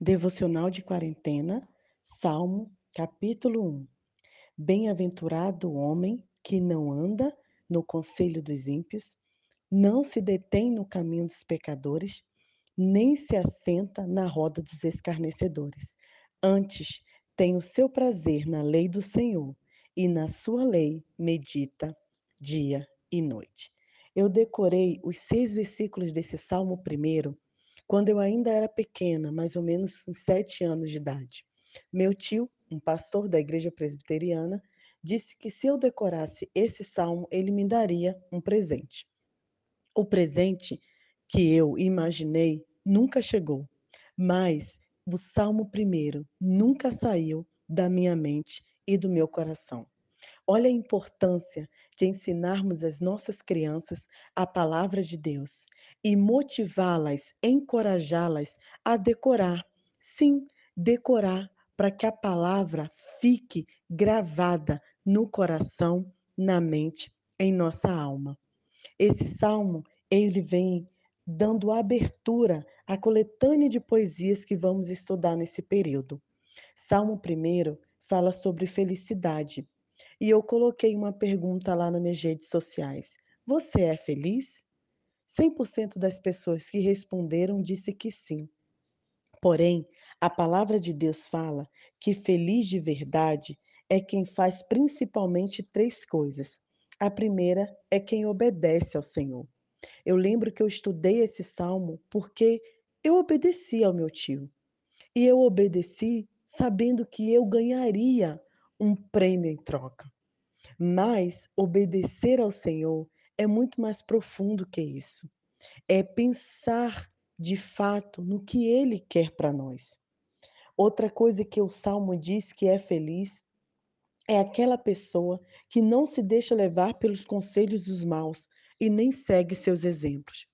Devocional de quarentena, Salmo, capítulo 1. Bem-aventurado o homem que não anda no conselho dos ímpios, não se detém no caminho dos pecadores, nem se assenta na roda dos escarnecedores. Antes, tem o seu prazer na lei do Senhor, e na sua lei medita dia e noite. Eu decorei os seis versículos desse salmo primeiro quando eu ainda era pequena, mais ou menos uns sete anos de idade. Meu tio, um pastor da igreja presbiteriana, disse que se eu decorasse esse salmo, ele me daria um presente. O presente que eu imaginei nunca chegou, mas o salmo primeiro nunca saiu da minha mente e do meu coração. Olha a importância de ensinarmos as nossas crianças a palavra de Deus e motivá-las, encorajá-las a decorar. Sim, decorar para que a palavra fique gravada no coração, na mente, em nossa alma. Esse salmo, ele vem dando abertura à coletânea de poesias que vamos estudar nesse período. Salmo 1 fala sobre felicidade e eu coloquei uma pergunta lá nas minhas redes sociais: Você é feliz? 100% das pessoas que responderam disse que sim. Porém, a palavra de Deus fala que feliz de verdade é quem faz principalmente três coisas. A primeira é quem obedece ao Senhor. Eu lembro que eu estudei esse salmo porque eu obedeci ao meu tio. E eu obedeci sabendo que eu ganharia um prêmio em troca. Mas obedecer ao Senhor é muito mais profundo que isso. É pensar de fato no que Ele quer para nós. Outra coisa que o Salmo diz que é feliz é aquela pessoa que não se deixa levar pelos conselhos dos maus e nem segue seus exemplos.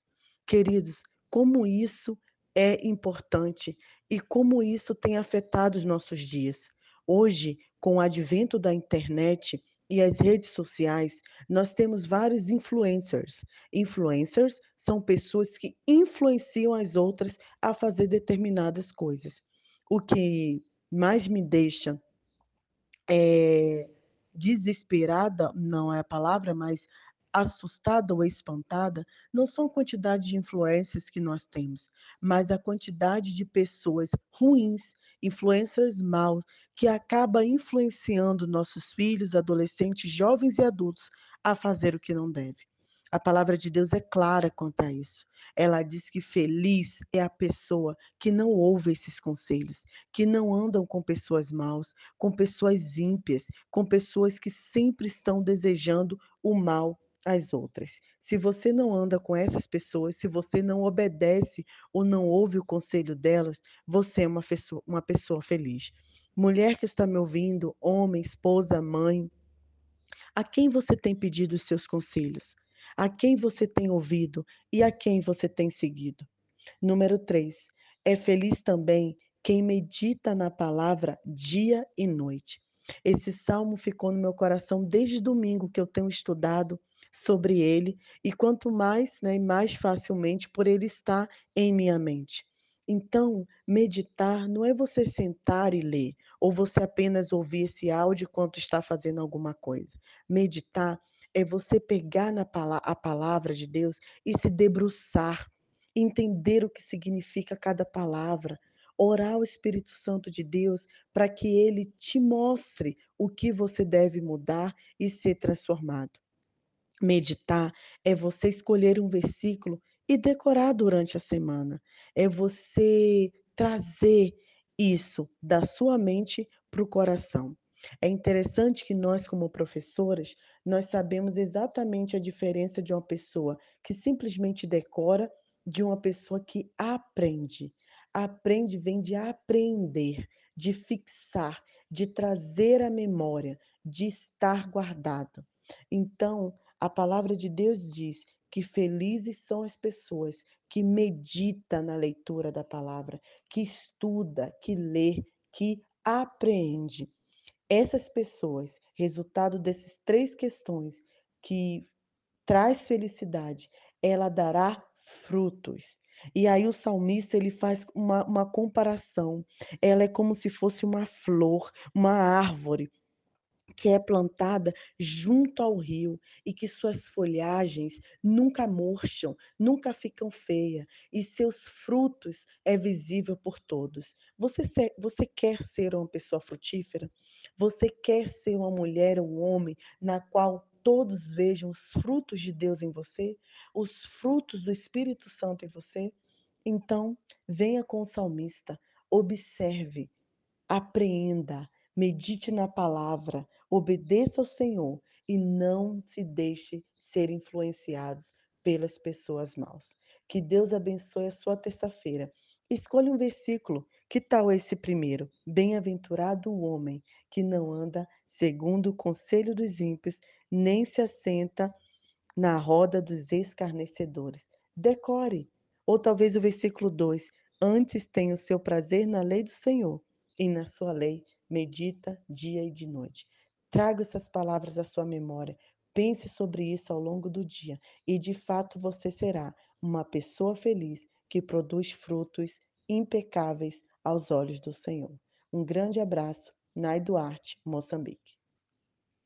Queridos, como isso é importante e como isso tem afetado os nossos dias. Hoje, com o advento da internet e as redes sociais, nós temos vários influencers. Influencers são pessoas que influenciam as outras a fazer determinadas coisas. O que mais me deixa é, desesperada, não é a palavra, mas assustada ou espantada não são a quantidade de influências que nós temos, mas a quantidade de pessoas ruins, influencers maus, que acaba influenciando nossos filhos, adolescentes, jovens e adultos a fazer o que não deve. A palavra de Deus é clara quanto a isso. Ela diz que feliz é a pessoa que não ouve esses conselhos, que não andam com pessoas maus, com pessoas ímpias, com pessoas que sempre estão desejando o mal às outras. Se você não anda com essas pessoas, se você não obedece ou não ouve o conselho delas, você é uma pessoa, uma pessoa feliz. Mulher que está me ouvindo, homem, esposa, mãe, a quem você tem pedido os seus conselhos? A quem você tem ouvido e a quem você tem seguido? Número 3. É feliz também quem medita na palavra dia e noite. Esse salmo ficou no meu coração desde domingo que eu tenho estudado sobre ele e quanto mais, né, mais facilmente por ele estar em minha mente. Então, meditar não é você sentar e ler, ou você apenas ouvir esse áudio enquanto está fazendo alguma coisa. Meditar é você pegar na a palavra de Deus e se debruçar, entender o que significa cada palavra, orar ao Espírito Santo de Deus para que ele te mostre o que você deve mudar e ser transformado. Meditar é você escolher um versículo e decorar durante a semana. É você trazer isso da sua mente para o coração. É interessante que nós, como professoras, nós sabemos exatamente a diferença de uma pessoa que simplesmente decora de uma pessoa que aprende. Aprende vem de aprender, de fixar, de trazer a memória, de estar guardado. Então, a palavra de Deus diz que felizes são as pessoas que medita na leitura da palavra, que estuda, que lê, que apreende. Essas pessoas, resultado dessas três questões que traz felicidade, ela dará frutos. E aí o salmista ele faz uma uma comparação, ela é como se fosse uma flor, uma árvore que é plantada junto ao rio e que suas folhagens nunca murcham, nunca ficam feia e seus frutos é visível por todos. Você se você quer ser uma pessoa frutífera? Você quer ser uma mulher ou um homem na qual todos vejam os frutos de Deus em você? Os frutos do Espírito Santo em você? Então, venha com o salmista, observe Apreenda, medite na palavra, obedeça ao Senhor e não se deixe ser influenciados pelas pessoas maus. Que Deus abençoe a sua terça-feira. Escolha um versículo. Que tal esse primeiro? Bem-aventurado o homem que não anda segundo o conselho dos ímpios, nem se assenta na roda dos escarnecedores. Decore. Ou talvez o versículo 2: Antes tem o seu prazer na lei do Senhor, e na sua lei medita dia e de noite. Traga essas palavras à sua memória. Pense sobre isso ao longo do dia, e de fato você será uma pessoa feliz que produz frutos impecáveis aos olhos do Senhor. Um grande abraço, Nai Duarte, Moçambique.